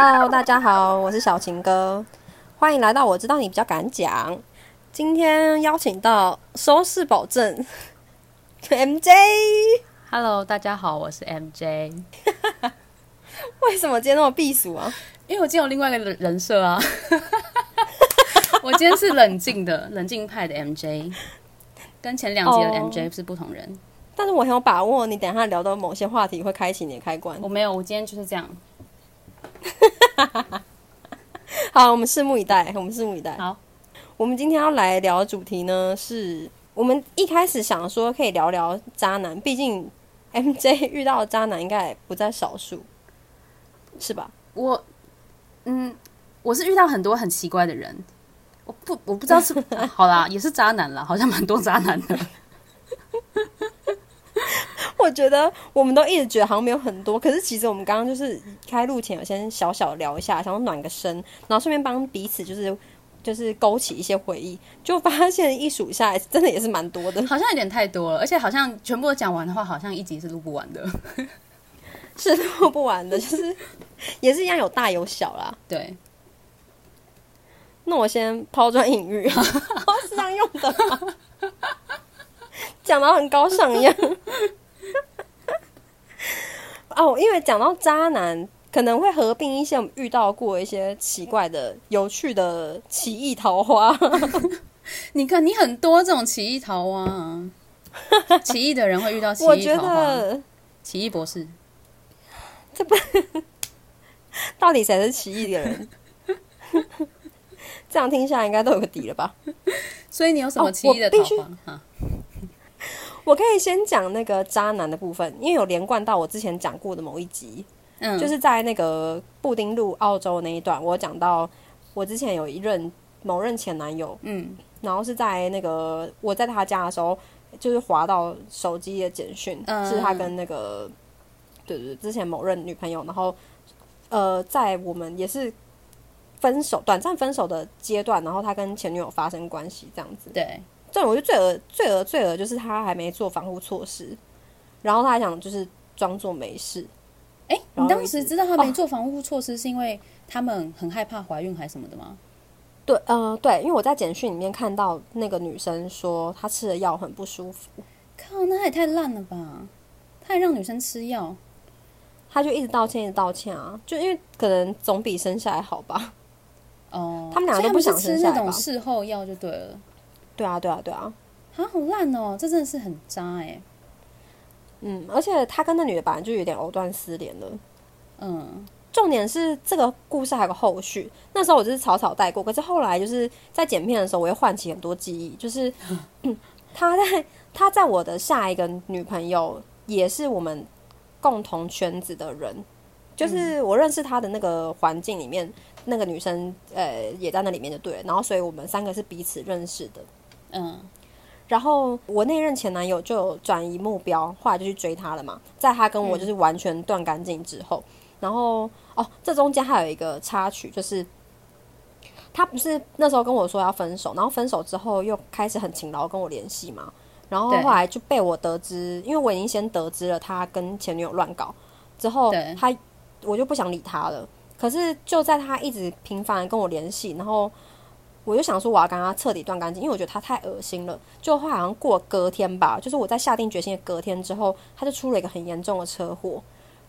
Hello，大家好，我是小情哥，欢迎来到我知道你比较敢讲。今天邀请到收视保证 MJ，Hello，大家好，我是 MJ。为什么今天那么避暑啊？因为我今天有另外一个人人设啊，我今天是冷静的、冷静派的 MJ，跟前两集的哦 MJ 是不同人。但是我很有把握，你等一下聊到某些话题会开启你的开关我。没有，我今天就是这样。好，我们拭目以待，我们拭目以待。好，我们今天要来聊的主题呢，是我们一开始想说可以聊聊渣男，毕竟 MJ 遇到的渣男应该也不在少数，是吧？我，嗯，我是遇到很多很奇怪的人，我不，我不知道是 好啦，也是渣男啦，好像蛮多渣男的。我觉得我们都一直觉得好像没有很多，可是其实我们刚刚就是开录前有先小小聊一下，想要暖个身，然后顺便帮彼此就是就是勾起一些回忆，就发现一数下来 真的也是蛮多的，好像有点太多了，而且好像全部都讲完的话，好像一集是录不完的。是录不完的，就是也是一样有大有小啦。对，那我先抛砖引玉，是这样用的吗？讲到很高尚一样。哦，因为讲到渣男，可能会合并一些我们遇到过一些奇怪的、有趣的奇异桃花。你看你很多这种奇异桃花啊，奇异的人会遇到奇我觉异桃花。得，奇异博士，这到底谁是奇异的人？这样听下来应该都有个底了吧？所以你有什么哦奇异的桃花？哈、我可以先讲那个渣男的部分，因为有连贯到我之前讲过的某一集。嗯，就是在那个布丁路澳洲那一段，我讲到我之前有一任某任前男友，嗯然后是在那个我在他家的时候，就是滑到手机的简讯，嗯是他跟那个对对对之前某任女朋友，然后呃，在我们也是分手短暂分手的阶段，然后他跟前女友发生关系这样子。对，这种我觉得最恶最恶最恶就是他还没做防护措施，然后他还想就是装作没事。哎、然后你当时知道他没哦做防护措施，是因为他们很害怕怀孕还是什么的吗？对，呃，对，因为我在简讯里面看到那个女生说她吃的药很不舒服，靠，那也太烂了吧！他还让女生吃药，他就一直道歉，一直道歉啊，就因为可能总比生下来好吧？哦，他们两个都不想吃那种事后药就对了。对啊，对啊，对啊，啊，好烂哦！这真的是很渣哎、嗯，而且他跟那女的本来就有点藕断丝连了。嗯，重点是这个故事还有个后续，那时候我就是草草带过，可是后来就是在剪片的时候，我又唤起很多记忆，就是、嗯他在他在我的下一个女朋友也是我们共同圈子的人，就是我认识他的那个环境里面，那个女生呃也在那里面就对了，然后所以我们三个是彼此认识的。嗯，然后我那任前男友就有转移目标，后来就去追她了嘛。在他跟我就是完全断干净之后，然后哦，这中间还有一个插曲，就是他不是那时候跟我说要分手，然后分手之后又开始很勤劳跟我联系嘛。然后后来就被我得知，因为我已经先得知了他跟前女友乱搞，之后他我就不想理他了。可是就在他一直频繁跟我联系，然后我就想说我要跟他彻底断干净，因为我觉得他太恶心了。就后来好像过隔天吧，就是我在下定决心的隔天之后，他就出了一个很严重的车祸，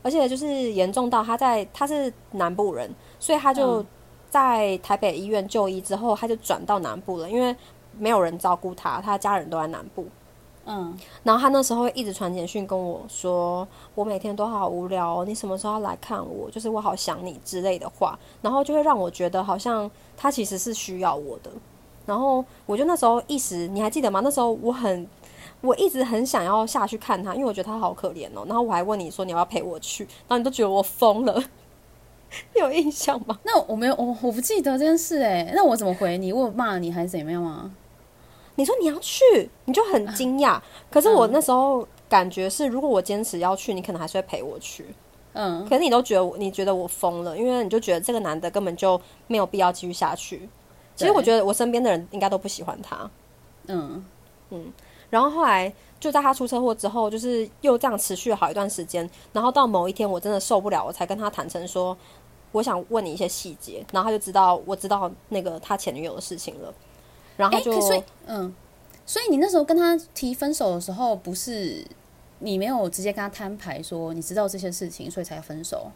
而且就是严重到他在他是南部人，所以他就嗯在台北医院就医之后，他就转到南部了，因为没有人照顾他，他家人都在南部。嗯，然后他那时候会一直传简讯跟我说，我每天都好无聊哦，你什么时候要来看我？就是我好想你之类的话，然后就会让我觉得好像他其实是需要我的。然后我就那时候一时，你还记得吗？那时候我很，我一直很想要下去看他，因为我觉得他好可怜哦。然后我还问你说你要不要陪我去，然后你都觉得我疯了，你有印象吗？那我没有，我我不记得这件事哎、那我怎么回你？我有骂你还是怎么样吗？你说你要去，你就很惊讶。可是我那时候感觉是，如果我坚持要去，你可能还是会陪我去。嗯，可是你都觉得我，你觉得我疯了，因为你就觉得这个男的根本就没有必要继续下去。其实我觉得我身边的人应该都不喜欢他。嗯嗯，然后后来就在他出车祸之后，就是又这样持续了好一段时间。然后到某一天我真的受不了，我才跟他坦诚说，我想问你一些细节，然后他就知道我知道那个他前女友的事情了，然后他就、可所以嗯，所以你那时候跟他提分手的时候，不是你没有直接跟他摊牌说你知道这些事情，所以才分手？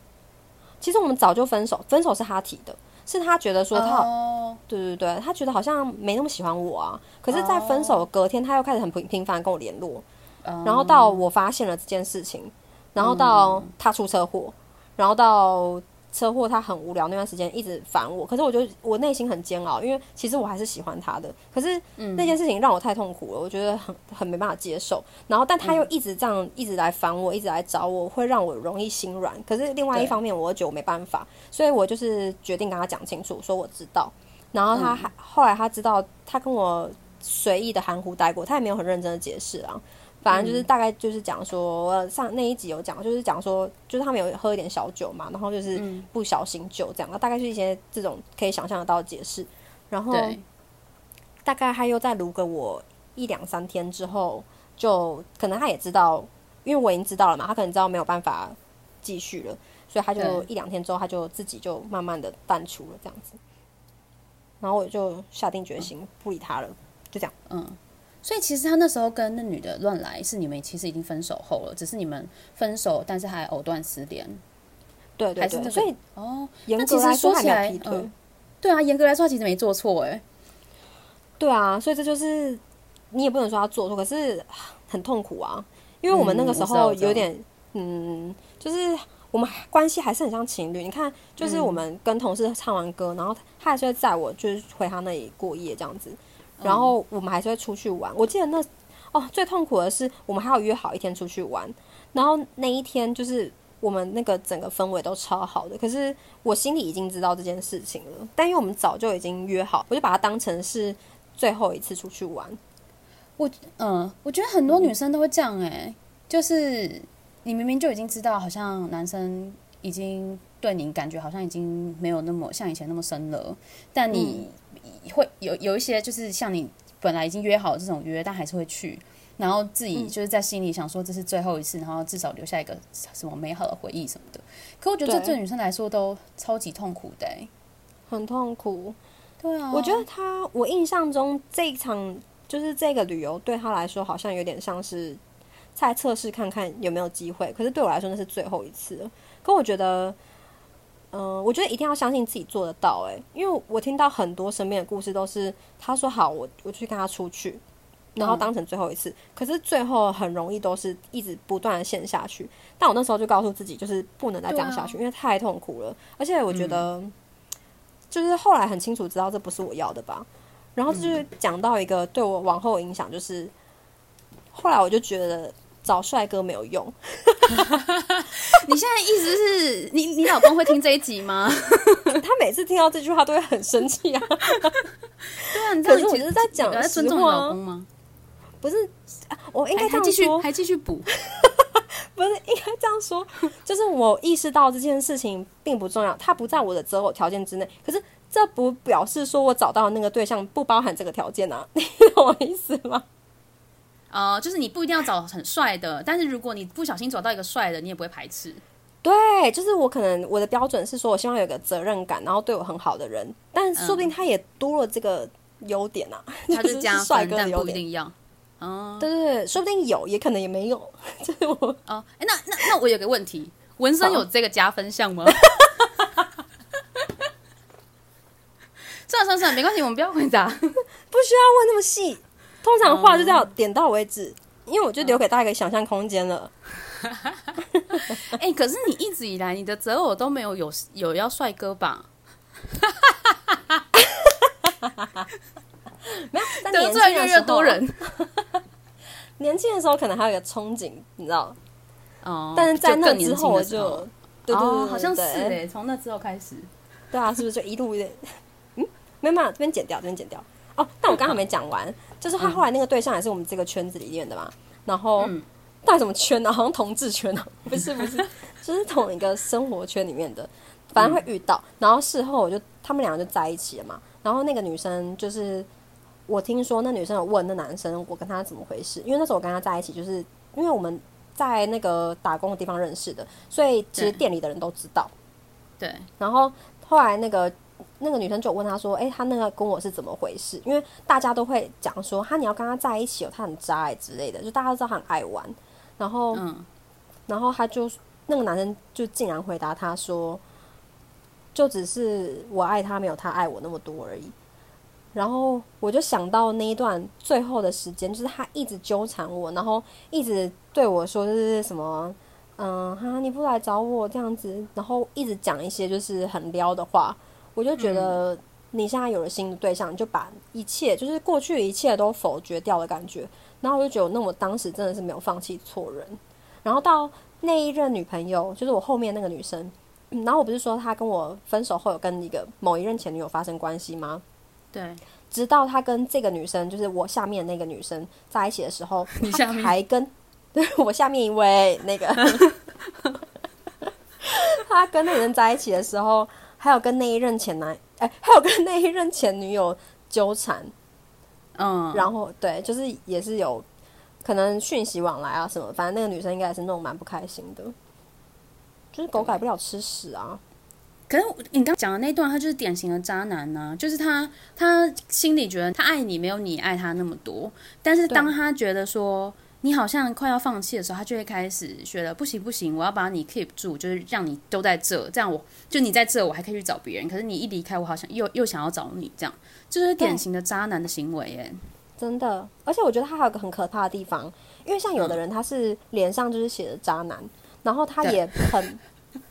其实我们早就分手，分手是他提的，是他觉得说他对对对，他觉得好像没那么喜欢我啊。可是，在分手隔天，他又开始很频频繁跟我联络，哦然后到我发现了这件事情，然后到他出车祸，然后到车祸他很无聊那段时间一直烦我。可是我就我内心很煎熬，因为其实我还是喜欢他的。可是那件事情让我太痛苦了，我觉得很很没办法接受。然后，但他又一直这样一直来烦我，一直来找我，会让我容易心软。可是另外一方面，我又觉得我没办法，所以我就是决定跟他讲清楚，说我知道。然后他还、后来他知道，他跟我随意的含糊带过，他也没有很认真的解释啊。反正就是大概就是讲说，呃上那一集有讲，就是讲说，就是他们有喝一点小酒嘛，然后就是不小心酒这样，那大概是一些这种可以想象得到的解释。然后，大概他又再撸个我一两三天之后，就可能他也知道，因为我已经知道了嘛，他可能知道没有办法继续了，所以他就一两天之后，他就自己就慢慢的淡出了这样子。然后我就下定决心不理他了，就这样。所以其实他那时候跟那女的乱来，是你们其实已经分手后了，只是你们分手，但是还藕断丝连。对对对，所以哦，严那其实格来说说起来他没有对啊，严格来说他其实没做错，哎，对啊，所以这就是你也不能说他做错，可是很痛苦啊，因为我们那个时候有点，嗯，就是我们关系还是很像情侣。你看，就是嗯。我们跟同事唱完歌，然后他还是会载我，就是回他那里过夜这样子，然后我们还是会出去玩。我记得那哦，最痛苦的是我们还要约好一天出去玩，然后那一天就是。我们那个整个氛围都超好的，可是我心里已经知道这件事情了，但因为我们早就已经约好，我就把它当成是最后一次出去玩。我嗯，我觉得很多女生都会这样，哎，就是你明明就已经知道，好像男生已经对你感觉好像已经没有那么像以前那么深了，但你会有有一些就是像你本来已经约好这种约，但还是会去。然后自己就是在心里想说这是最后一次，然后至少留下一个什么美好的回忆什么的。可我觉得这对对女生来说都超级痛苦的、欸。很痛苦。对啊，我觉得她，我印象中这一场就是这个旅游对她来说好像有点像是在测试看看有没有机会，可是对我来说那是最后一次了。可我觉得，嗯、我觉得一定要相信自己做得到、欸，因为我听到很多身边的故事都是他说好，我我去跟他出去。然后当成最后一次，可是最后很容易都是一直不断的陷下去。但我那时候就告诉自己，就是不能再这样下去，因为太痛苦了。而且我觉得，就是后来很清楚知道这不是我要的吧。然后就是讲到一个对我往后影响，就是后来我就觉得找帅哥没有用。你现在意思是你你老公会听这一集吗？他每次听到这句话都会很生气啊。对啊，你这可是我其实就是在讲有在尊重老公吗？不是，啊我应该还还这样说，继续还继续补，不是应该这样说，就是我意识到这件事情并不重要，它不在我的择偶条件之内。可是这不表示说我找到的那个对象不包含这个条件啊，你懂我意思吗？呃，就是你不一定要找很帅的，但是如果你不小心找到一个帅的，你也不会排斥。对，就是我可能我的标准是说，我希望有个责任感，然后对我很好的人，但说不定他也多了这个优点啊，他就 是加分，帅哥的但优点。不一定要。哦对对对，说不定有，也可能也没有。就是我哦，哎，那那那我有个问题，纹身有这个加分项吗？算了算了算了，没关系，我们不要回答。不需要问那么细，通常话就这样点到为止，因为我就留给大家一个想象空间了。哎、可是你一直以来你的择偶都没有有有要帅哥吧？没有，但得年罪越来越多人。年轻的时候可能还有一个憧憬，你知道，哦，但是在那之后就，对对对哦，好像是对哎，从那之后开始。对啊，是不是就一路有点，嗯，没有没有，这边剪掉，这边剪掉。哦，但我刚刚没讲完，就是他后来那个对象也是我们这个圈子里面的嘛，然后嗯。到底什么圈呢、好像同志圈哦、不是不是，就是同一个生活圈里面的，反正会遇到。然后事后我就他们两个就在一起了嘛，然后那个女生就是我听说那女生有问那男生我跟他怎么回事，因为那时候我跟他在一起，就是因为我们在那个打工的地方认识的，所以其实店里的人都知道。对，然后后来那个那个女生就问他说：“哎、他那个跟我是怎么回事？”因为大家都会讲说：“他，你要跟他在一起哦，他很渣哎之类的。”就大家都知道他很爱玩。然后，嗯然后他就那个男生就竟然回答他说：“就只是我爱他，没有他爱我那么多而已。”然后我就想到那一段最后的时间，就是他一直纠缠我，然后一直对我说就是什么，嗯，哈，你不来找我这样子，然后一直讲一些就是很撩的话，我就觉得你现在有了新的对象，你就把一切就是过去的一切都否决掉的感觉，然后我就觉得，那我当时真的是没有放弃错人。然后到那一任女朋友，就是我后面那个女生，嗯然后我不是说她跟我分手后有跟一个某一任前女友发生关系吗？对，直到他跟这个女生，就是我下面那个女生在一起的时候，他你下面还跟对我下面一位那个，他跟那个人在一起的时候，还有跟那一任前男，哎、还有跟那一任前女友纠缠，嗯，然后对，就是也是有可能讯息往来啊什么，反正那个女生应该也是弄得蛮不开心的，就是狗改不了吃屎啊。可是你刚讲的那段，他就是典型的渣男呢、就是他他心里觉得他爱你没有你爱他那么多，但是当他觉得说你好像快要放弃的时候，他就会开始觉得不行不行，我要把你 keep 住，就是让你都在这，这样我就你在这，我还可以去找别人，可是你一离开，我好像又又想要找你，这样就是典型的渣男的行为耶。真的，而且我觉得他还有个很可怕的地方，因为像有的人他是脸上就是写着渣男，然后他也很，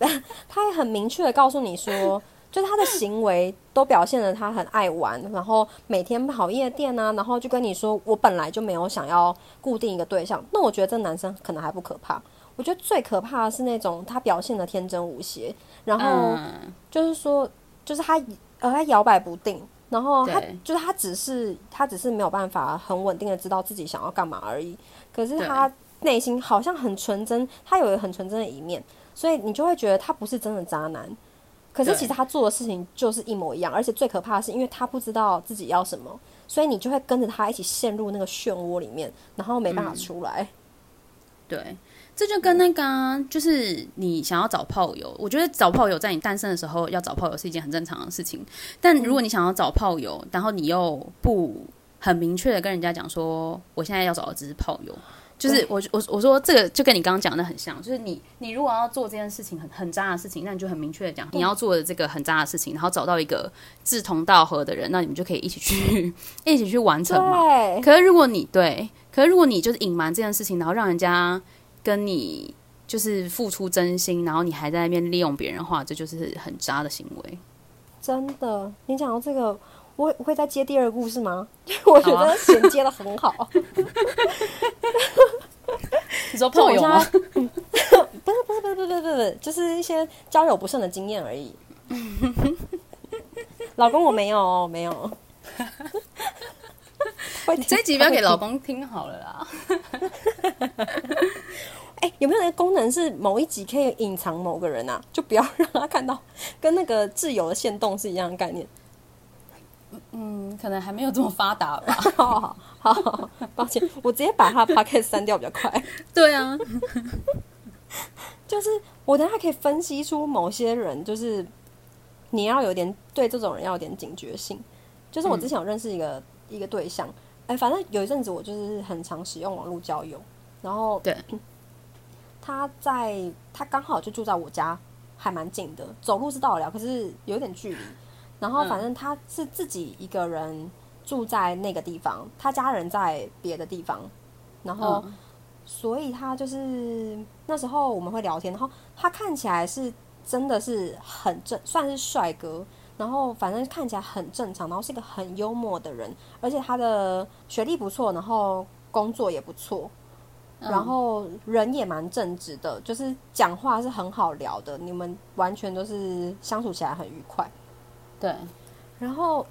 他也很明确的告诉你说，就是他的行为都表现了他很爱玩，然后每天跑夜店啊，然后就跟你说我本来就没有想要固定一个对象，那我觉得这男生可能还不可怕，我觉得最可怕的是那种他表现的天真无邪，然后嗯，就是说，就是他呃他摇摆不定，然后他就是他只是他只是没有办法很稳定的知道自己想要干嘛而已，可是他内心好像很纯真，他有一个很纯真的一面，所以你就会觉得他不是真的渣男。可是其实他做的事情就是一模一样，而且最可怕的是，因为他不知道自己要什么，所以你就会跟着他一起陷入那个漩涡里面，然后没办法出来。对。这就跟那个啊、就是你想要找炮友，我觉得找炮友在你单身的时候要找炮友是一件很正常的事情。但如果你想要找炮友，然后你又不很明确的跟人家讲说，我现在要找的只是炮友，就是我我我说这个就跟你刚刚讲的很像，就是你你如果要做这件事情很很渣的事情，那你就很明确的讲你要做的这个很渣的事情，然后找到一个志同道合的人，那你们就可以一起去 一起去完成嘛。可是如果你对，可是如果你就是隐瞒这件事情，然后让人家跟你就是付出真心，然后你还在那边利用别人的话，这就是很渣的行为。真的，你讲到这个，我我会再接第二个故事吗？我觉得衔接的很好。你说就我现在，嗯 不是不是不是不是不是，就是一些交友不慎的经验而已。老公，我没有哦，没有。这一集不要给老。公听好了啦。听哎、有没有那个功能是某一集可以隐藏某个人啊？就不要让他看到，跟那个自由的限动是一样的概念。嗯，可能还没有这么发达吧。好好好好，抱歉，我直接把他的 podcast 删掉比较快。对啊，就是我等下可以分析出某些人，就是你要有点对这种人要有点警觉性。就是我之前有认识一个、一个对象，哎、反正有一阵子我就是很常使用网络交友，然后对，他在他刚好就住在我家，还蛮近的，走路是到得了，可是有点距离。然后反正他是自己一个人住在那个地方，他家人在别的地方，然后。嗯。所以他就是那时候我们会聊天，然后他看起来是真的是很正，算是帅哥，然后反正看起来很正常，然后是一个很幽默的人，而且他的学历不错，然后工作也不错，然后人也蛮正直的，就是讲话是很好聊的，你们完全都是相处起来很愉快。对，然后、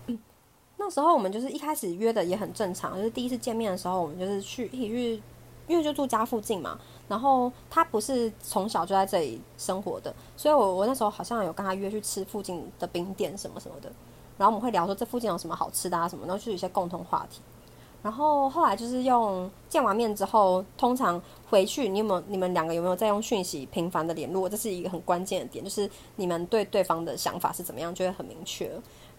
那时候我们就是一开始约的也很正常，就是第一次见面的时候，我们就是去一起去，因为就住家附近嘛。然后他不是从小就在这里生活的，所以我我那时候好像有跟他约去吃附近的冰店什么什么的。然后我们会聊说这附近有什么好吃的啊什么，然后就有一些共同话题。然后后来就是用见完面之后，通常回去你有没有你们两个有没有在用讯息频繁的联络？这是一个很关键的点，就是你们对对方的想法是怎么样，就会很明确。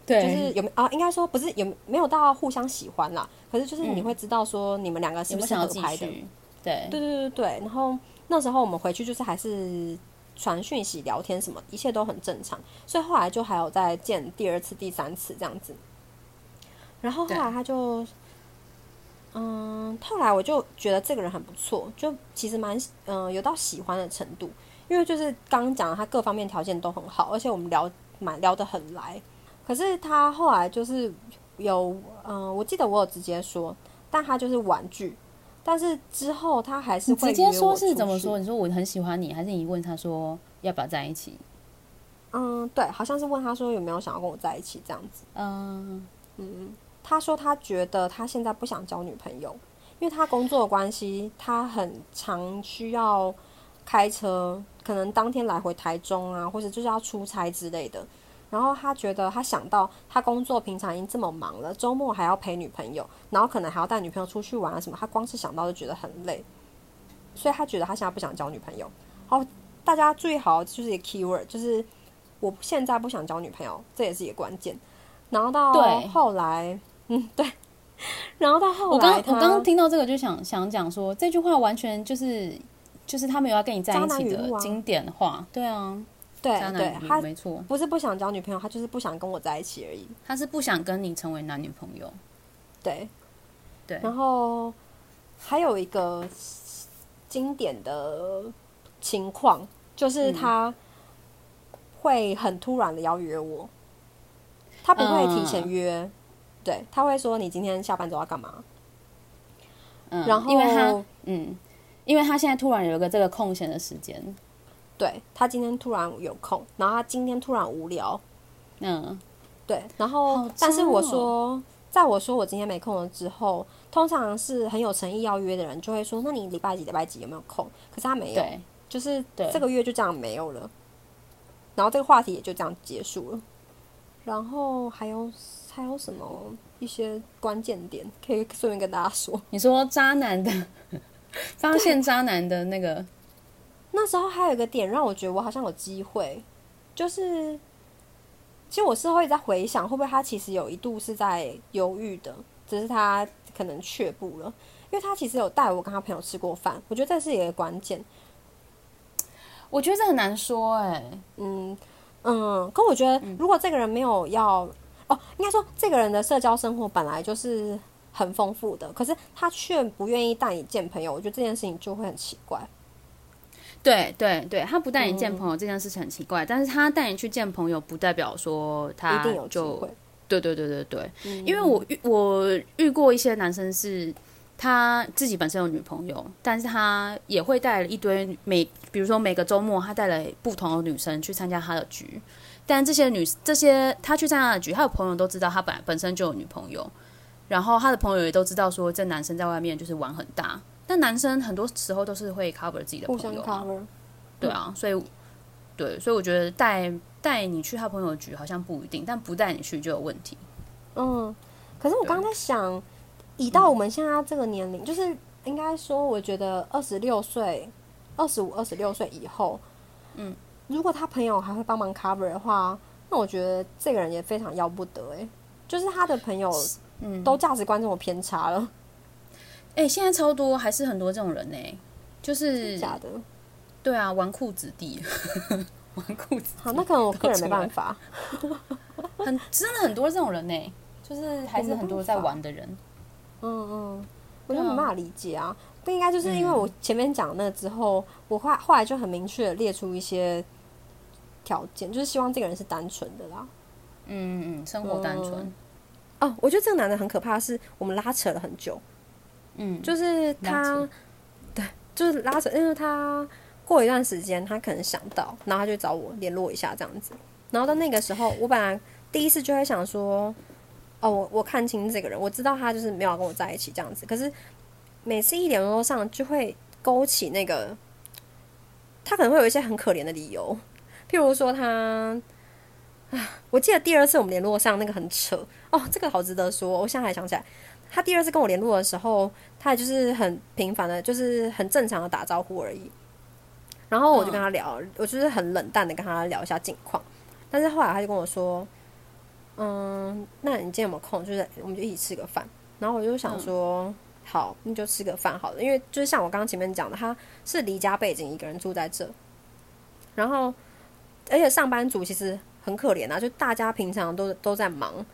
对，就是有没啊？应该说不是有没有到互相喜欢啦，可是就是你会知道说你们两个是不是合拍的。对，对对对对。然后那时候我们回去就是还是传讯息聊天什么，一切都很正常。所以后来就还有再见第二次、第三次这样子。然后后来他就。嗯，后来我就觉得这个人很不错，就其实蛮嗯有到喜欢的程度，因为就是刚刚讲他各方面条件都很好，而且我们聊蛮聊得很来。可是他后来就是有嗯，我记得我有直接说，但他就是婉拒。但是之后他还是会直接说是怎么说？你说我很喜欢你，还是你问他说要不要在一起？嗯，对，好像是问他说有没有想要跟我在一起这样子。嗯嗯。他说他觉得他现在不想交女朋友，因为他工作的关系，他很常需要开车，可能当天来回台中啊，或者就是要出差之类的。然后他觉得他想到他工作平常已经这么忙了，周末还要陪女朋友，然后可能还要带女朋友出去玩啊什么，他光是想到就觉得很累，所以他觉得他现在不想交女朋友。好，大家注意好，就是一个 keyword，就是我现在不想交女朋友，这也是一个关键。然后到后来。嗯，对。然后到后来，我刚我刚刚听到这个，就想想讲说，这句话完全就是就是他没有要跟你在一起的经典话。对啊，对对，他没错，不是不想交女朋友，他就是不想跟我在一起而已。他是不想跟你成为男女朋友。对对。然后还有一个经典的情况，就是他会很突然的要约我，他不会提前约。对他会说：“你今天下班之后要干嘛？”嗯，然后因为他嗯，因为他现在突然有一个这个空闲的时间，对他今天突然有空，然后他今天突然无聊，嗯，对，然后但是我说，在我说我今天没空了之后，通常是很有诚意要约的人就会说：“那你礼拜几礼拜几有没有空？”可是他没有，就是这个月就这样没有了，然后这个话题也就这样结束了，然后还有。还有什么一些关键点可以顺便跟大家说？你说渣男的 发现渣男的那个，那时候还有一个点让我觉得我好像有机会，就是其实我是会在回想，会不会他其实有一度是在犹豫的，只是他可能却步了，因为他其实有带我跟他朋友吃过饭，我觉得这是一个关键。我觉得这很难说，哎，嗯嗯，可我觉得如果这个人没有要。哦，应该说这个人的社交生活本来就是很丰富的，可是他却不愿意带你见朋友，我觉得这件事情就会很奇怪。对对对，他不带你见朋友这件事情很奇怪，但是他带你去见朋友，不代表说他一定有机会。对对对对对，因为我遇我遇过一些男生是，他自己本身有女朋友，但是他也会带了一堆每，比如说每个周末他带了不同的女生去参加他的局。但这些女这些他去参加的局，他的朋友都知道他本本身就有女朋友，然后他的朋友也都知道说这男生在外面就是玩很大。但男生很多时候都是会 cover 自己的朋友啊，对啊，所以对，所以我觉得带带你去他朋友的局好像不一定，但不带你去就有问题。嗯，可是我刚刚在想，以到我们现在这个年龄，就是应该说，我觉得二十六岁、二十五、二十六岁以后，嗯。如果他朋友还会帮忙 cover 的话，那我觉得这个人也非常要不得哎，就是他的朋友，嗯，都价值观这么偏差了。哎，现在超多，还是很多这种人呢，就是假的。对啊，纨绔子弟，纨绔子弟。好，那可能我个人没办法。很真的很多这种人呢，就是还是很多在玩的人。嗯嗯，我就没办法理解啊。不应该就是因为我前面讲那之后，我后后来就很明确的列出一些。条件就是希望这个人是单纯的啦，嗯嗯，生活单纯。哦，我觉得这个男的很可怕，是我们拉扯了很久，嗯，就是他，对，就是拉扯，因为他过一段时间他可能想到，然后他就找我联络一下这样子，然后到那个时候，我本来第一次就会想说，哦，我我看清这个人，我知道他就是没有跟我在一起这样子，可是每次一联络上就会勾起那个，他可能会有一些很可怜的理由。譬如说，他啊我记得第二次我们联络上那个很扯哦，这个好值得说。我现在还想起来，他第二次跟我联络的时候，他也就是很平凡的，就是很正常的打招呼而已。然后我就跟他聊，我就是很冷淡的跟他聊一下近况。但是后来他就跟我说：“嗯，那你今天有没有空？就是我们就一起吃个饭。”然后我就想说：“好，那就吃个饭好了。”因为就是像我刚刚前面讲的，他是离家背景一个人住在这，然后而且上班族其实。很可怜啊，就大家平常都都在忙，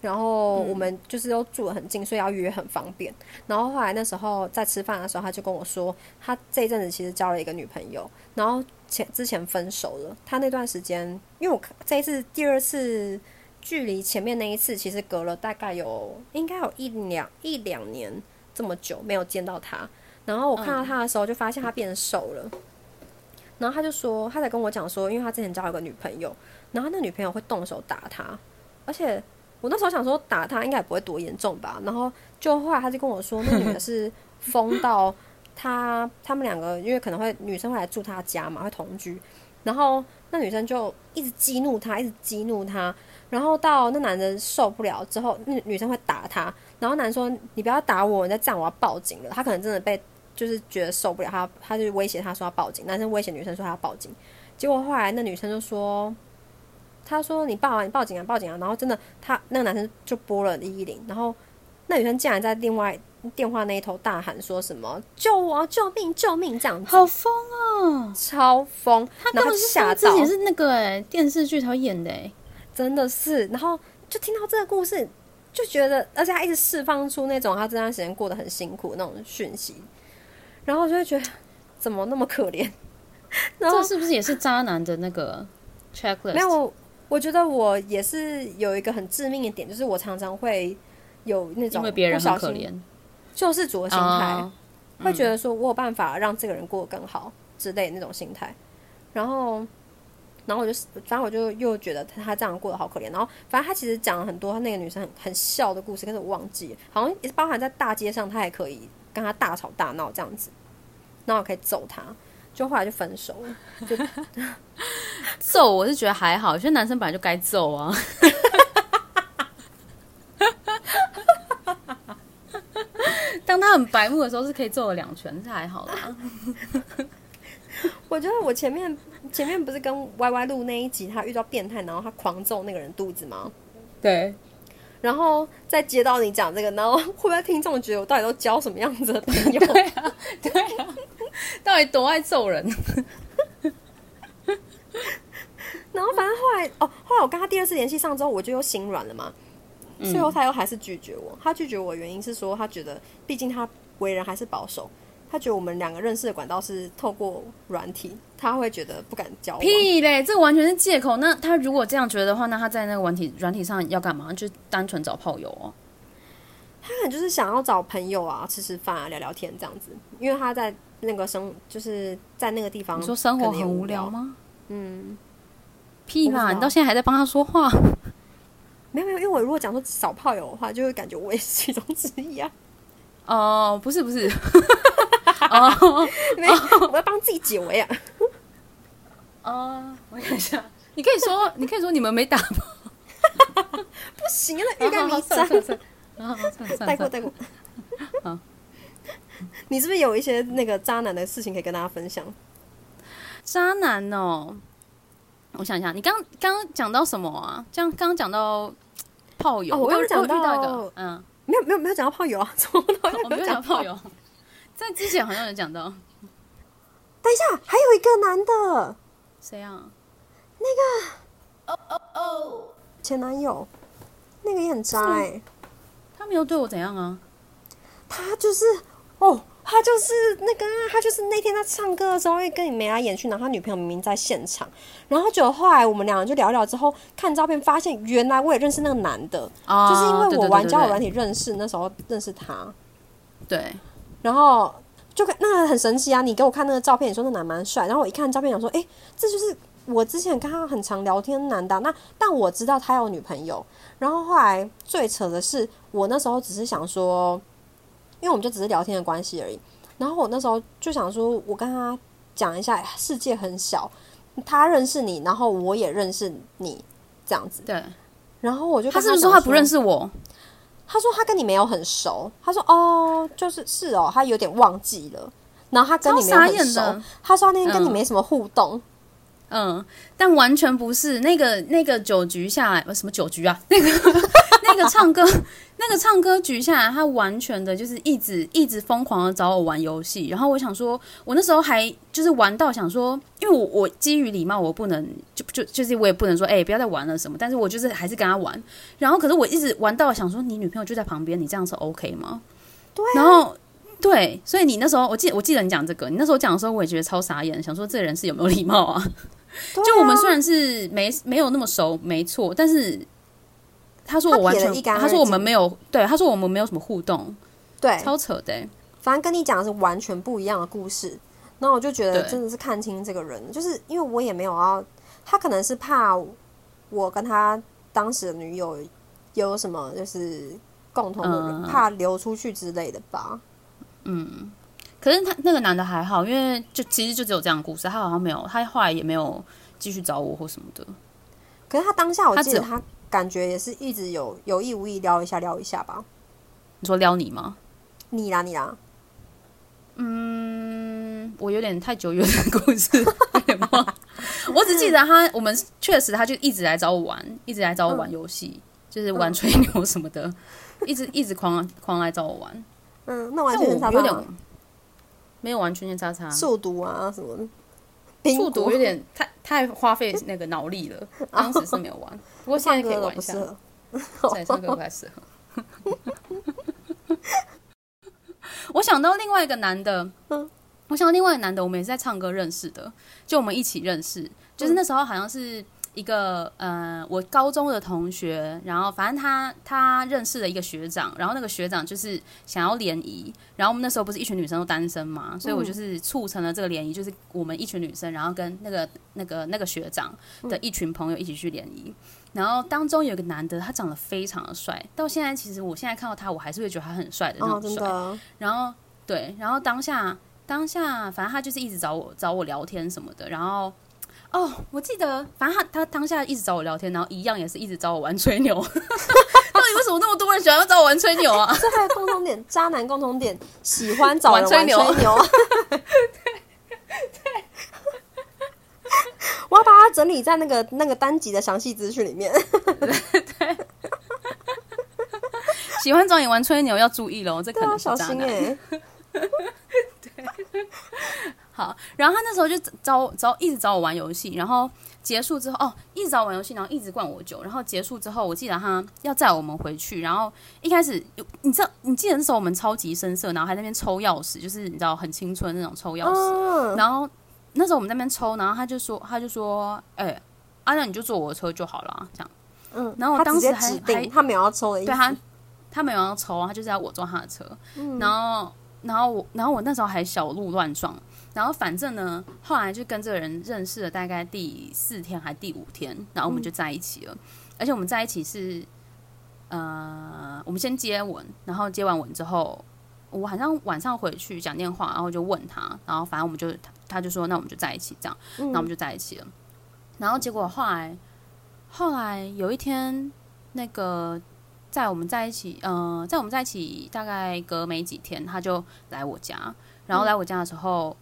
然后我们就是都住得很近，所以要约很方便。然后后来那时候在吃饭的时候，他就跟我说，他这一阵子其实交了一个女朋友，然后前之前分手了。他那段时间，因为我这一次第二次距离前面那一次，其实隔了大概有应该有一两一两年这么久没有见到他。然后我看到他的时候，就发现他变瘦了。然后他就说，他才跟我讲说，因为他之前交了个女朋友。然后那女朋友会动手打他，而且我那时候想说打他应该也不会多严重吧。然后就后来他就跟我说，那女的 是疯到他他们两个，因为可能会女生会来住他家嘛，会同居。然后那女生就一直激怒他，一直激怒他。然后到那男的受不了之后，那女生会打他。然后男说：“你不要打我，你再这样我要报警了。”他可能真的被就是觉得受不了，他他就威胁他说要报警。男生威胁女生说他要报警。结果后来那女生就说。他说：“你报啊，你报警啊，报警啊！”然后真的，他那个男生就拨了一一零，然后那女生竟然在另外电话那一头大喊说什么“救我，救命，救命”这样子，好疯哦，超疯！他根本是吓之前是那个哎电视剧才演的哎，真的是。然后就听到这个故事，就觉得，而且他一直释放出那种他这段时间过得很辛苦那种讯息，然后就会觉得怎么那么可怜？这是不是也是渣男的那个 checklist？没有。我觉得我也是有一个很致命的点，就是我常常会有那种不小心救世主的心态，会觉得说我有办法让这个人过得更好之类那种心态。然后，然后我就反正我就又觉得他这样过得好可怜。然后，反正他其实讲了很多他那个女生很很笑的故事，但是我忘记，好像也是包含在大街上，他还可以跟他大吵大闹这样子，然后我可以揍他。就后来就分手了，就揍我是觉得还好，有些男生本来就该揍啊。当他很白目的时候，是可以揍了两拳，是还好啦。我觉得我前面前面不是跟 Y Y 录那一集，他遇到变态，然后他狂揍那个人肚子吗？对。然后再接到你讲这个，然后会不会听众觉得我到底都交什么样子的朋友？对啊，对啊。到底多爱揍人？然后反正后来哦，后来我跟他第二次联系上之后，我就又心软了嘛。最后他又还是拒绝我。他拒绝我的原因是说，他觉得毕竟他为人还是保守，他觉得我们两个认识的管道是透过软体，他会觉得不敢交往。屁嘞，这完全是借口。那他如果这样觉得的话，那他在那个软体软体上要干嘛？就单纯找炮友哦。他可能就是想要找朋友啊，吃吃饭啊，聊聊天这样子，因为他在。那个生就是在那个地方，你说生活很无聊吗？嗯，屁啦！你到现在还在帮他说话？没有没有，因为我如果讲说找炮友的话，就会感觉我也是其中之一啊。哦，不是不是，哦，没有，我要帮自己解围啊。哦，我想一下，你可以说，你可以说你们没打吗？不行，了欲盖弥彰。带过带过。好。你是不是有一些那个渣男的事情可以跟大家分享？渣男哦，我想一下，你刚刚刚讲到什么啊？这样刚刚讲到炮友，我刚讲到一个，嗯，没有没有没有讲到炮友啊，从我没有讲炮友，在之前好像有讲到。等一下，还有一个男的，谁啊？那个。哦哦哦，前男友，那个也很渣哎，他没有对我怎样啊？他就是。哦，他就是那个，他就是那天他唱歌的时候会跟你眉来眼去，然后他女朋友明明在现场，然后就后来我们两个就聊聊之后看照片，发现原来我也认识那个男的，就是因为我玩交友软体认识，那时候认识他，对，然后就那个很神奇啊！你给我看那个照片，你说那男蛮帅，然后我一看照片，想说，哎，这就是我之前跟他很常聊天男的。那但我知道他有女朋友，然后后来最扯的是，我那时候只是想说。因为我们就只是聊天的关系而已，然后我那时候就想说，我跟他讲一下，世界很小，他认识你，然后我也认识你，这样子。对，然后我就他是不是说他不认？识我？他说他跟你没有很熟。他说哦，就是是哦，他有点忘记了。然后他跟你没有很熟。他说他那天跟你嗯没什么互动。嗯，但完全不是那个那个酒局下来，呃什么酒局啊？那个 那个唱歌那个唱歌局下来，他完全的就是一直一直疯狂的找我玩游戏。然后我想说，我那时候还就是玩到想说，因为我我基于礼貌，我不能就就就是我也不能说哎、不要再玩了什么，但是我就是还是跟他玩。然后可是我一直玩到想说，你女朋友就在旁边，你这样是 OK 吗？对、然后。对，所以你那时候，我记我记得你讲这个，你那时候讲的时候，我也觉得超傻眼，想说这人是有没有礼貌啊？啊就我们虽然是没没有那么熟，没错，但是他说我完全他说我们没有，对，他说我们没有什么互动，对，超扯的欸、反正跟你讲的是完全不一样的故事。然后我就觉得真的是看清这个人，就是因为我也没有要，他可能是怕我跟他当时的女友有什么就是共同的人，嗯怕流出去之类的吧。嗯可是他那个男的还好，因为就其实就只有这样的故事，他好像没有，他后来也没有继续找我或什么的。可是他当下我记得他感觉也是一直有有意无意撩一下撩一下吧。你说撩你吗？你啦你啦，嗯，我有点太久远的故事，有点忘。我只记得他，我们确实他就一直来找我玩，一直来找我玩游戏，就是玩吹牛什么的，一直一直狂狂来找我玩。嗯，那完但全是他我有点没有玩圈圈叉叉，速读啊什么的。苹速读有点太太花费那个脑力了，当时是没有玩，不过现在可以玩一下的不适。合。对，唱歌不太适合。我想到另外一个男的，嗯我想到另外一个男的，我们也是在唱歌认识的，就我们一起认识，就是那时候好像是一个呃，我高中的同学，然后反正他他认识了一个学长，然后那个学长就是想要联谊，然后我们那时候不是一群女生都单身嘛，所以我就是促成了这个联谊，就是我们一群女生，然后跟那个那个那个学长的一群朋友一起去联谊。然后当中有一个男的，他长得非常的帅，到现在其实我现在看到他，我还是会觉得他很帅的那哦，种帅。然后对，然后当下当下，反正他就是一直找我找我聊天什么的。然后哦，我记得，反正他他当下一直找我聊天，然后一样也是一直找我玩吹牛。到底为什么那么多人喜欢要找我玩吹牛啊？这还有共同点，渣男共同点，喜欢找人玩吹牛吹牛牛。我要把它整理在那个那个单集的详细资讯里面对。喜欢找你玩吹牛要注意喽，这可能是小渣男。心哎、好，然后他那时候就找找一直找我玩游戏，然后结束之后哦，一直找我玩游戏，然后一直灌我酒，然后结束之后，我记得他要载我们回去，然后一开始有你知道，你记得那时候我们超级生涩，然后还在那边抽钥匙，就是你知道很青春那种抽钥匙，嗯，然后那时候我们在那边抽，然后他就说他就说，哎、啊那你就坐我的车就好了啊，这样，嗯，然后我当时还还他没有要抽的意思。对他，他没有要抽，他就是要我坐他的车。然后，然后我，然后我那时候还小鹿乱撞。然后反正呢，后来就跟这个人认识了大概第四天还第五天，然后我们就在一起了。而且我们在一起是，呃，我们先接吻，然后接完吻之后，我好像晚上回去讲电话，然后就问他，然后反正我们就他他就说那我们就在一起这样，嗯那我们就在一起了。然后结果后来，后来有一天，那个在我们在一起，呃，在我们在一起大概隔没几天，他就来我家，然后来我家的时候，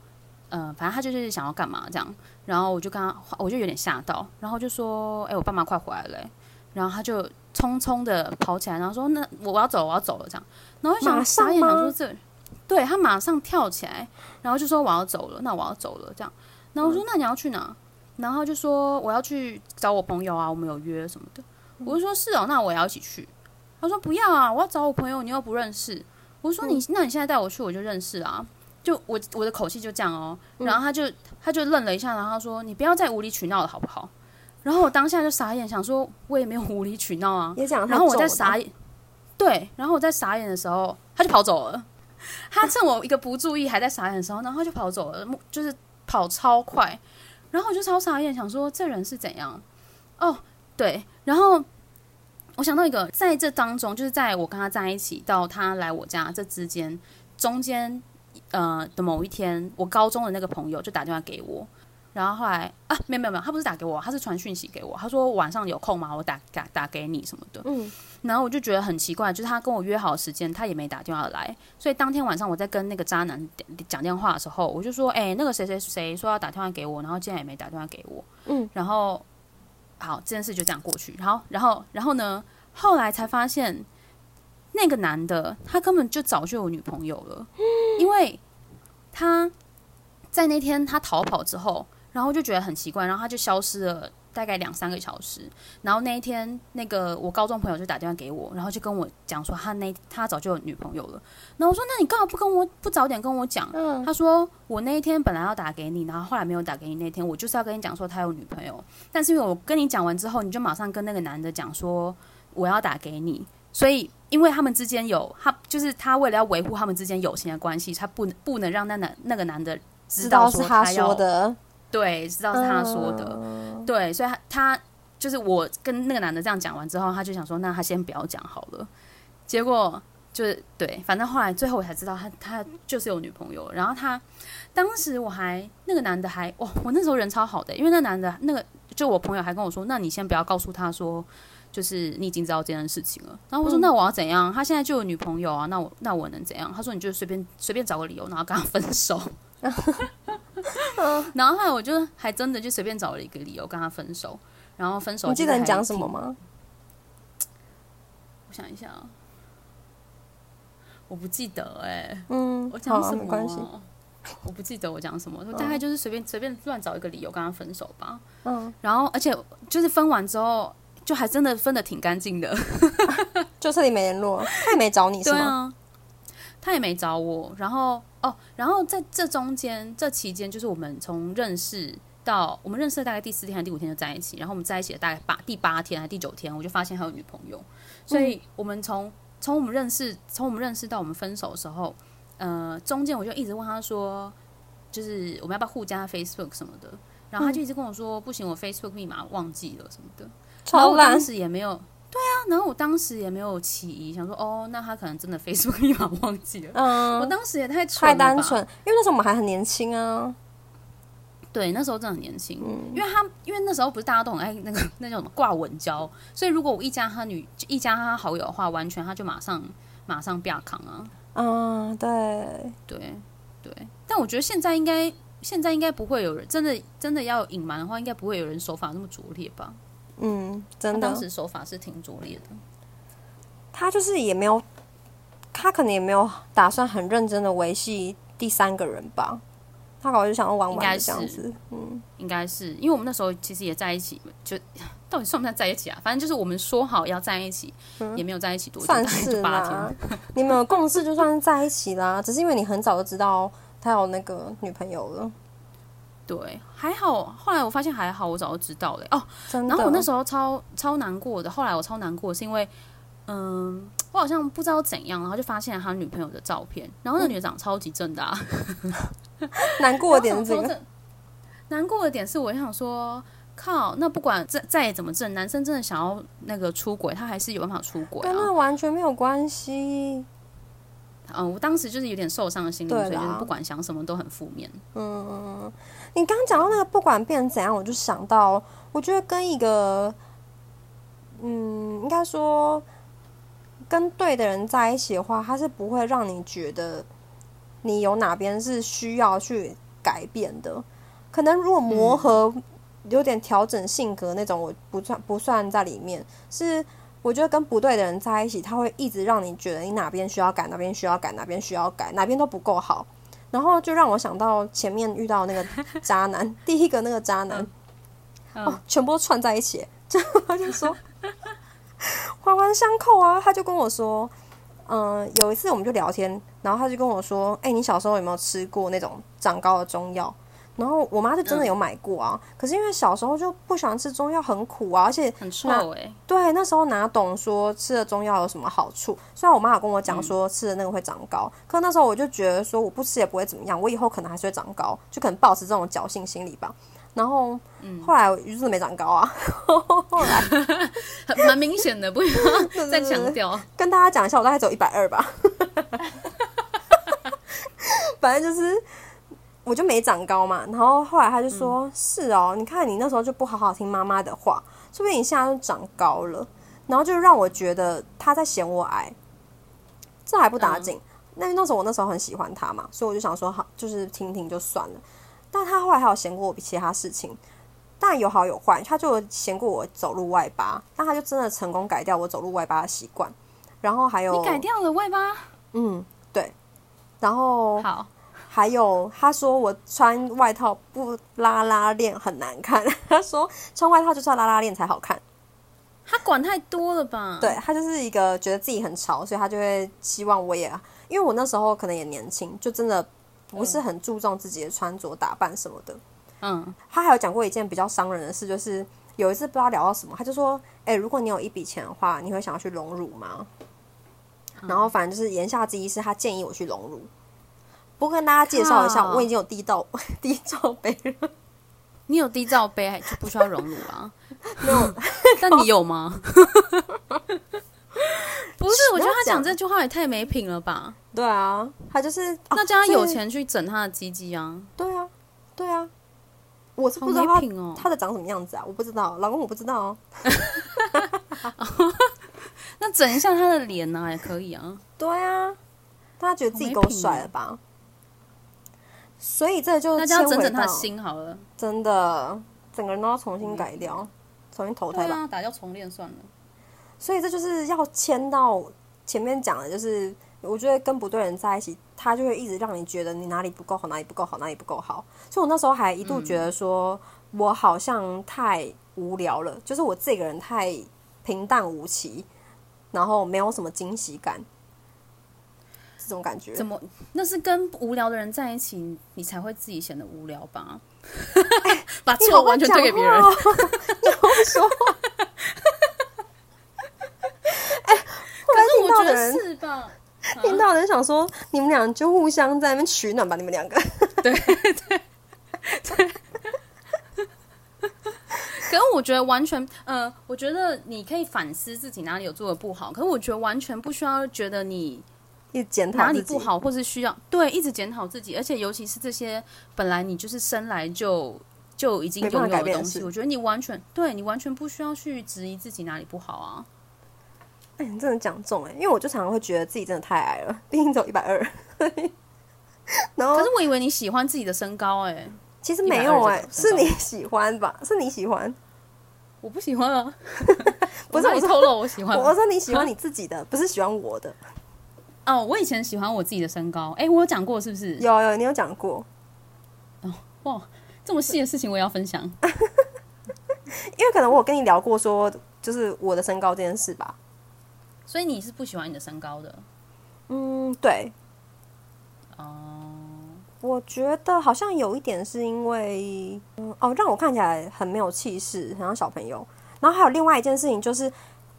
呃，反正他就是想要干嘛这样，然后我就跟他，我就有点吓到，然后就说，哎、我爸妈快回来了欸、然后他就匆匆的跑起来，然后说，那我我要走，我要走了这样，然后想傻眼，想说这，对他马上跳起来，然后就说我要走了，那我要走了这样，然后我说那你要去哪？然后就说我要去找我朋友啊，我们有约什么的。我就说是哦，那我也要一起去。他说不要啊，我要找我朋友，你又不认识。我说你，那你现在带我去，我就认识啊。就我我的口气就这样哦。然后他就他就愣了一下，然后他说你不要再无理取闹了好不好？然后我当下就傻眼，想说我也没有无理取闹啊。也讲然后我在傻眼，对，然后我在傻眼的时候，他就跑走了。他趁我一个不注意，还在傻眼的时候，然后他就跑走了，就是跑超快。然后我就超傻眼，想说这人是怎样？哦，对，然后我想到一个，在这当中，就是在我跟他在一起到他来我家这之间，中间呃的某一天，我高中的那个朋友就打电话给我，然后后来啊，没有没有没有，他不是打给我，他是传讯息给我，他说晚上有空吗？我打打打给你什么的。嗯，然后我就觉得很奇怪，就是他跟我约好时间，他也没打电话来，所以当天晚上我在跟那个渣男讲电话的时候，我就说，哎、那个谁谁谁说要打电话给我，然后竟然也没打电话给我。嗯，然后好，这件事就这样过去。然后，然后，然后呢？后来才发现，那个男的他根本就早就有女朋友了，因为他在那天他逃跑之后，然后就觉得很奇怪，然后他就消失了大概两三个小时。然后那一天，那个我高中朋友就打电话给我，然后就跟我讲说他那他早就有女朋友了。然后我说那你干嘛不跟我不早点跟我讲？嗯，他说我那一天本来要打给你，然后后来没有打给你。那天我就是要跟你讲说他有女朋友，但是因为我跟你讲完之后，你就马上跟那个男的讲说我要打给你，所以因为他们之间有他就是他为了要维护他们之间友情的关系，他不不能让那男那个男的知知道道是他说的，对，知道是他说的，嗯对，所以他他就是我跟那个男的这样讲完之后，他就想说，那他先不要讲好了。结果就是对，反正后来最后我才知道他他就是有女朋友。然后他当时我还那个男的还哇，我那时候人超好的，因为那男的那个就我朋友还跟我说，那你先不要告诉他说。就是你已经知道这件事情了，然后我说、嗯那我要怎样？他现在就有女朋友啊，那我那我能怎样？他说你就随便随便找个理由，然后跟他分手。然后后来我就还真的就随便找了一个理由跟他分手，然后分手。你记得你讲什么？吗？我想一下啊，我不记得哎、嗯，我讲什么、没关系。我不记得我讲什么，我大概就是随便随便乱找一个理由跟他分手吧。嗯，然后而且就是分完之后，就还真的分的挺干净的。就彻底没联络，他也没找你是吗？对啊，他也没找我。然后哦，然后在这中间这期间，就是我们从认识到我们认识的大概第四天还是第五天就在一起，然后我们在一起的大概八第八天还是第九天，我就发现他有女朋友。所以我们从从我们认识从我们认识到我们分手的时候，呃，中间我就一直问他说，就是我们要不要互加 Facebook 什么的。然后他就一直跟我说，不行，我 Facebook 密码忘记了什么的。然后超烂我当，时也没有，对啊，然后我当时也没有起疑，想说哦，那他可能真的 Facebook 密码忘记了。嗯我嗯，当时也太了吧单纯，因为那时候我们还很年轻啊，对，那时候真的很年轻，嗯因为他因为那时候不是大家都很爱那个那种挂稳交，所以如果我一加他女一加他好友的话，完全他就马上马上变康啊，嗯，对，对对。但我觉得现在应该现在应该不会有人真的真的要隐瞒的话，应该不会有人手法那么拙劣吧？嗯，真的，时手法是挺拙劣的。他就是也没有，他可能也没有打算很认真的维系第三个人吧，他搞能就想要玩玩的这样子，嗯，应该是。因为我们那时候其实也在一起，就到底算不算在一起啊？反正就是我们说好要在一起，也没有在一起多久，算是就八啦。天。，你们有共识就算是在一起啦，只是因为你很早就知道他有那个女朋友了，对，还好。后来我发现还好，我早就知道了哦。真的。然后我那时候超超难过的，后来我超难过，是因为嗯，我好像不知道怎样，然后就发现了他女朋友的照片，然后那女的长得超级正的、啊。难过的点是这个，然后想说这难过的点是，我想说。靠！那不管再再怎么正，男生真的想要那个出轨，他还是有办法出轨啊。跟那完全没有关系。嗯，我当时就是有点受伤的心理，所以就是不管想什么都很负面。嗯，你刚刚讲到那个，不管变怎样，我就想到，我觉得跟一个，嗯，应该说跟对的人在一起的话，他是不会让你觉得你有哪边是需要去改变的。可能如果磨合有点调整性格那种，我不算不算在里面。是我觉得跟不对的人在一起，他会一直让你觉得你哪边需要改，哪边需要改，哪边需要改，哪边都不够好。然后就让我想到前面遇到那个 渣男，第一个那个渣男，嗯哦，全部都串在一起，就他就说环环相扣啊，他就跟我说，嗯、有一次我们就聊天，然后他就跟我说，哎、你小时候有没有吃过那种长高的中药？然后我妈是真的有买过啊，可是因为小时候就不喜欢吃中药，很苦啊，而且很臭哎、对，那时候哪懂说吃了中药有什么好处？虽然我妈有跟我讲说吃的那个会长高，可那时候我就觉得说我不吃也不会怎么样，我以后可能还是会长高，就可能保持这种侥幸心理吧。然后嗯后来我就真的没长高啊。后来很蛮明显的，不要再对强调。跟大家讲一下，我大概只有一百二吧。反正就是我就没长高嘛。然后后来他就说：“是哦，你看你那时候就不好好听妈妈的话，说不定你现在就长高了。”然后就让我觉得他在嫌我矮，这还不打紧。那那时候我那时候很喜欢他嘛，所以我就想说好，就是听听就算了。但他后来还有嫌过我其他事情，但有好有坏。他就嫌过我走路外八，但他就真的成功改掉我走路外八的习惯。然后还有你改掉了外八，嗯，对。然后好，还有他说我穿外套不拉拉链很难看，他说穿外套就是要拉拉链才好看。他管太多了吧？对他就是一个觉得自己很潮，所以他就会希望我也，因为我那时候可能也年轻，就真的不是很注重自己的穿着打扮什么的。嗯，他还有讲过一件比较伤人的事，就是有一次不知道聊到什么，他就说：“哎、如果你有一笔钱的话，你会想要去隆乳吗？”然后反正就是言下之意是他建议我去隆乳。不过跟大家介绍一下，我已经有低罩 低罩杯了，你有低罩杯就不需要荣辱啊？没有 但你有吗？不是，我觉得他讲这句话也太没品了吧？对啊，他就是那叫他有钱去整他的鸡鸡啊！对啊，对啊，我是不知道他没品哦。他的长什么样子啊，我不知道，老公我不知道哦。那整一下他的脸呢、也可以啊。对啊，他觉得自己够帅了吧？所以这就那就要牵回整整他的心好了。真的，整个人都要重新改掉，重新投胎吧。打掉重练算了。所以这就是要签到前面讲的，就是我觉得跟不对人在一起，他就会一直让你觉得你哪里不够好，哪里不够好，哪里不够好。所以我那时候还一度觉得说，我好像太无聊了，就是我这个人太平淡无奇，然后没有什么惊喜感，这种感觉。怎么？那是跟无聊的人在一起，你才会自己显得无聊吧？把错完全推给别人 你好会说话。可是我觉得是吧？听到的人想说，你们俩就互相在那边取暖吧，你们两个。对对对可是我觉得完全，呃，我觉得你可以反思自己哪里有做的不好。可是我觉得完全不需要觉得你检讨哪里不，好，或是需要对一直检讨自己，而且尤其是这些本来你就是生来就就已经拥有的东西，我觉得你完全对你完全不需要去质疑自己哪里不好啊。哎、你真的讲中哎、因为我就常常会觉得自己真的太矮了，毕竟只有一百二。然后可是我以为你喜欢自己的身高、哎，其实没有哎、120是你喜欢吧？是你喜欢，我不喜欢啊。不是我透露我喜欢我说你喜欢你自己的，不是喜欢我的。哦，我以前喜欢我自己的身高，哎、我有讲过是不是？有有，你有讲过，哦哇，这么细的事情我也要分享。因为可能我有跟你聊过说，就是我的身高这件事吧。所以你是不喜欢你的身高的嗯，对，哦？我觉得好像有一点是因为，嗯，哦，让我看起来很没有气势，很像小朋友。然后还有另外一件事情就是，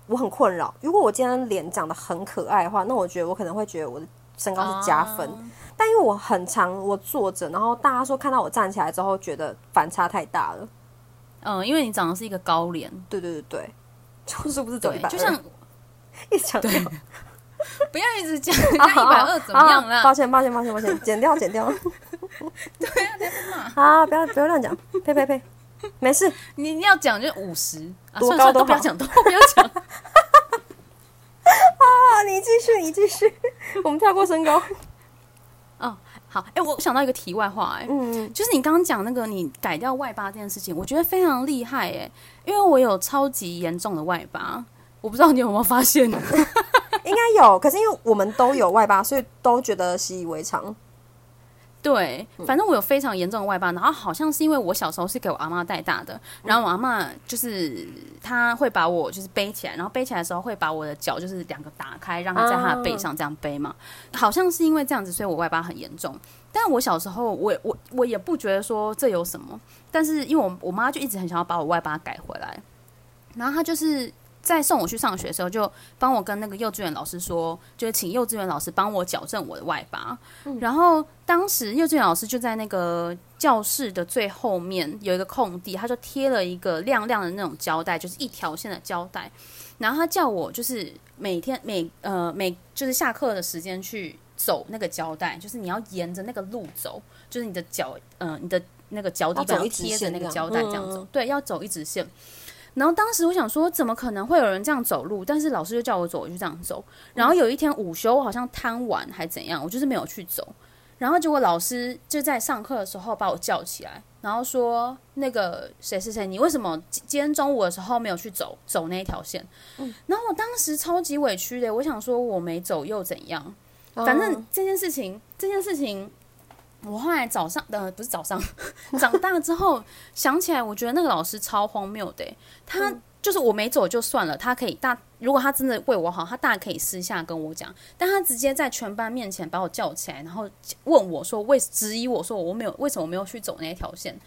我很困扰。如果我今天脸长得很可爱的话，那我觉得我可能会觉得我的身高是加分。哦但因为我很长，我坐着，然后大家说看到我站起来之后，觉得反差太大了。嗯，因为你长得是一个高脸，对对对对，就是不是走一对百，就像一直强调 不要一直讲人家一百二怎么样啦？啊抱歉，抱歉，抱歉，抱歉，剪掉，剪掉。对啊，啊，不要不要乱讲，呸呸呸，没事。你你要讲就五十，啊多高都都不要讲，都不要讲。啊，你继续，你继续，我们跳过身高。哦，好，哎、我想到一个题外话、哎、嗯，就是你刚刚讲那个你改掉外八这件事情，我觉得非常厉害、哎，因为我有超级严重的外八，我不知道你有没有发现？应该有，可是因为我们都有外八，所以都觉得习以为常。对，嗯反正我有非常严重的外八，然后好像是因为我小时候是给我阿妈带大的，然后我阿妈就是她会把我就是背起来，然后背起来的时候会把我的脚就是两个打开，让她在她的背上这样背嘛，好像是因为这样子，所以我外八很严重。但我小时候我我我也不觉得说这有什么，但是因为我我妈就一直很想要把我外八改回来，然后她就是。在送我去上学的时候，就帮我跟那个幼稚园老师说，就是请幼稚园老师帮我矫正我的外八。然后当时幼稚园老师就在那个教室的最后面有一个空地，他就贴了一个亮亮的那种胶带，就是一条线的胶带。然后他叫我就是每天每呃每就是下课的时间去走那个胶带，就是你要沿着那个路走，就是你的脚，呃、你的那个脚底板贴着那个胶带这样走，嗯对，要走一直线。然后当时我想说，怎么可能会有人这样走路？但是老师就叫我走，我就这样走。然后有一天午休，我好像贪玩还怎样，我就是没有去走。然后结果老师就在上课的时候把我叫起来，然后说：“那个谁谁谁，你为什么今今天中午的时候没有去走走那一条线？”嗯然后我当时超级委屈的，我想说我没走又怎样？反正这件事情，这件事情，我后来早上呃不是早上，长大之后想起来，我觉得那个老师超荒谬的欸。他就是我没走就算了，他可以大，如果他真的为我好，他大可以私下跟我讲，但他直接在全班面前把我叫起来，然后问我说为质疑我说我没有为什么没有去走那条线。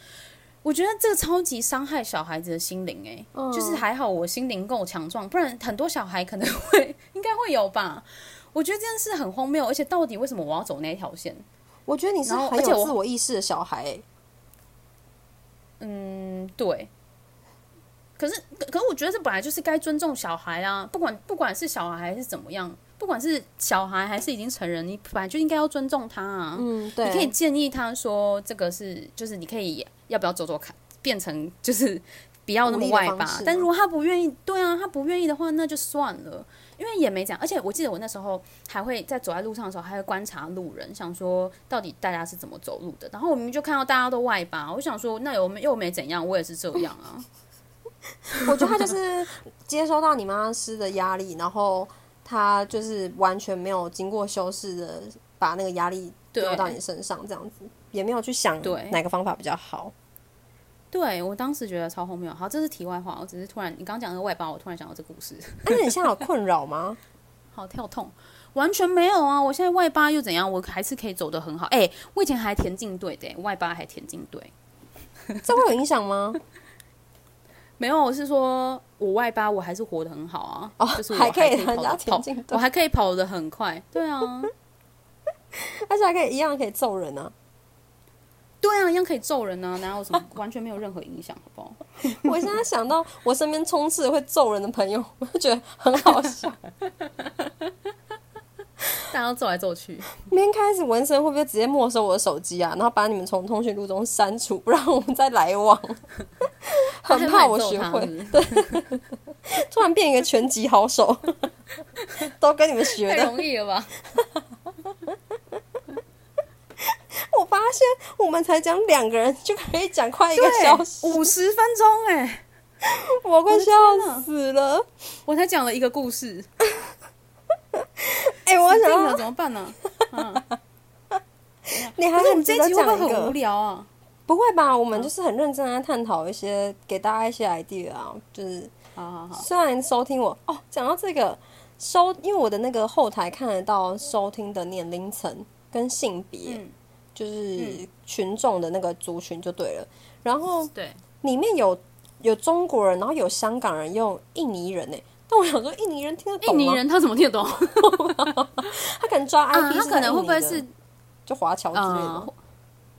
我觉得这个超级伤害小孩子的心灵诶、嗯就是还好我心灵够强壮，不然很多小孩可能会应该会有吧。我觉得这件事很荒谬，而且到底为什么我要走那一条线？我觉得你是很有自我意识的小孩、欸，嗯，对。可是，可可是我觉得这本来就是该尊重小孩啊，不管不管是小孩还是怎么样，不管是小孩还是已经成人，你本来就应该要尊重他啊。嗯，对，你可以建议他说，这个是就是你可以要不要走走看，变成就是不要那么外八但如果他不愿意，对啊，他不愿意的话，那就算了，因为也没讲。而且我记得我那时候还会在走在路上的时候，还会观察路人，想说到底大家是怎么走路的。然后我明明就看到大家都外八，我想说那又没又没怎样，我也是这样啊。我觉得他就是接收到你妈施的压力，然后他就是完全没有经过修饰的把那个压力丢对到你身上，这样子也没有去想对哪个方法比较好。对我当时觉得超荒谬。好，这是题外话，我只是突然你刚刚讲那个外八，我突然想到这故事。但是你现在有困扰吗？好跳痛，完全没有啊！我现在外八又怎样？我还是可以走得很好。哎、我以前还田径队的、外八还田径队。这会有影响吗？没有，我是说我外八我还是活得很好啊，哦就是我还可以跑参加田径，队我还可以跑得很快。对啊，而且还可以一样可以揍人啊！对啊，一样可以揍人啊，哪有什么 完全没有任何影响，好不好？我现在想到我身边充斥会揍人的朋友，我就觉得很好笑。大家都揍来揍去，明天开始纹身会不会直接没收我的手机啊？然后把你们从通讯录中删除，不让我们再来往？很怕我学会，对，突然变一个拳击好手，都跟你们学太的。容易了吧？我发现我们才讲两个人就可以讲快一个小时，五十分钟哎、我快笑死了。我才讲了一个故事，哎、我想怎么办呢、你还是我们很值得这一集会不讲一会很无？聊啊？不会吧？我们就是很认真地在探讨一些，给大家一些 idea 啊。就是好好好，虽然收听我哦，讲到这个收，因为我的那个后台看得到收听的年龄层跟性别，嗯，就是群众的那个族群就对了。然后对，里面有有中国人，然后有香港人，也有印尼人呢。但我想说，印尼人听得懂吗？印尼人他怎么听得懂？他可能抓 IP，、啊，他可能会不会是就华侨之类的？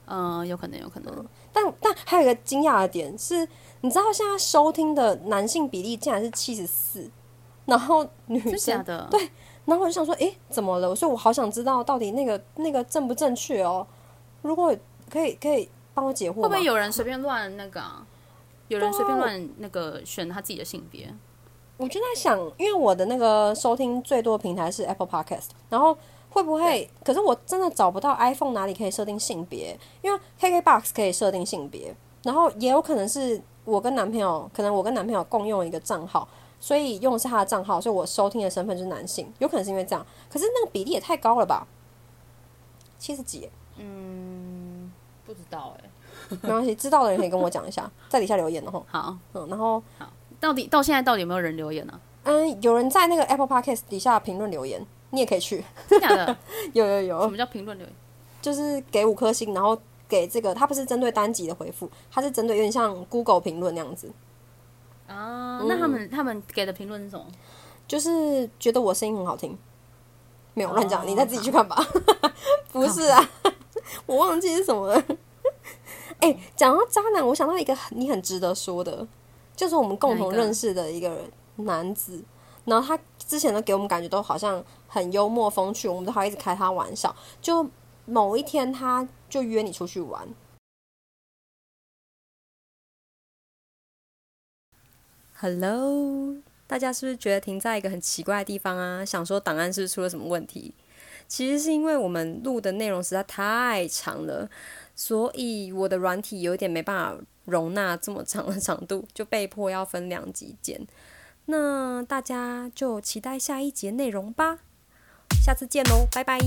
嗯、呃，有可能，有可能。但但还有一个惊讶的点是，你知道现在收听的男性比例竟然是七十四，然后女生，的？对然后我就想说，诶，怎么了？所以我好想知道到底那个那个正不正确哦。如果可以可以帮我解惑吗？会不会有人随便乱那个、啊？有人随便乱那个选他自己的性别？我就在想，因为我的那个收听最多的平台是 Apple Podcast，然后会不会？可是我真的找不到 iPhone 哪里可以设定性别，因为 KKBox 可以设定性别，然后也有可能是我跟男朋友，可能我跟男朋友共用一个账号，所以用的是他的账号，所以我收听的身份就是男性，有可能是因为这样。可是那个比例也太高了吧？七十几，嗯，不知道哎、没关系，知道的人可以跟我讲一下，在底下留言的吼。好，嗯，然后好到底到现在到底有没有人留言呢、嗯，有人在那个 Apple Podcast 底下评论留言，你也可以去。真假的？有有有，什么叫评论留言？就是给五颗星，然后给这个，它不是针对单集的回复，它是针对有点像 Google 评论那样子，啊，那他们他们给的评论是什么？就是觉得我声音很好听，没有乱讲，哦你再自己去看吧。不是啊，我忘记是什么了。哎、讲到渣男，我想到一个很你很值得说的，就是我们共同认识的一个男子，然后他之前都给我们感觉都好像很幽默风趣，我们都好一直开他玩笑。就某一天他就约你出去玩。Hello，大家是不是觉得停在一个很奇怪的地方啊？想说档案是不是出了什么问题？其实是因为我们录的内容实在太长了，所以我的软体有点没办法容纳这么长的长度，就被迫要分两集剪。那大家就期待下一节内容吧，下次见喽，拜拜。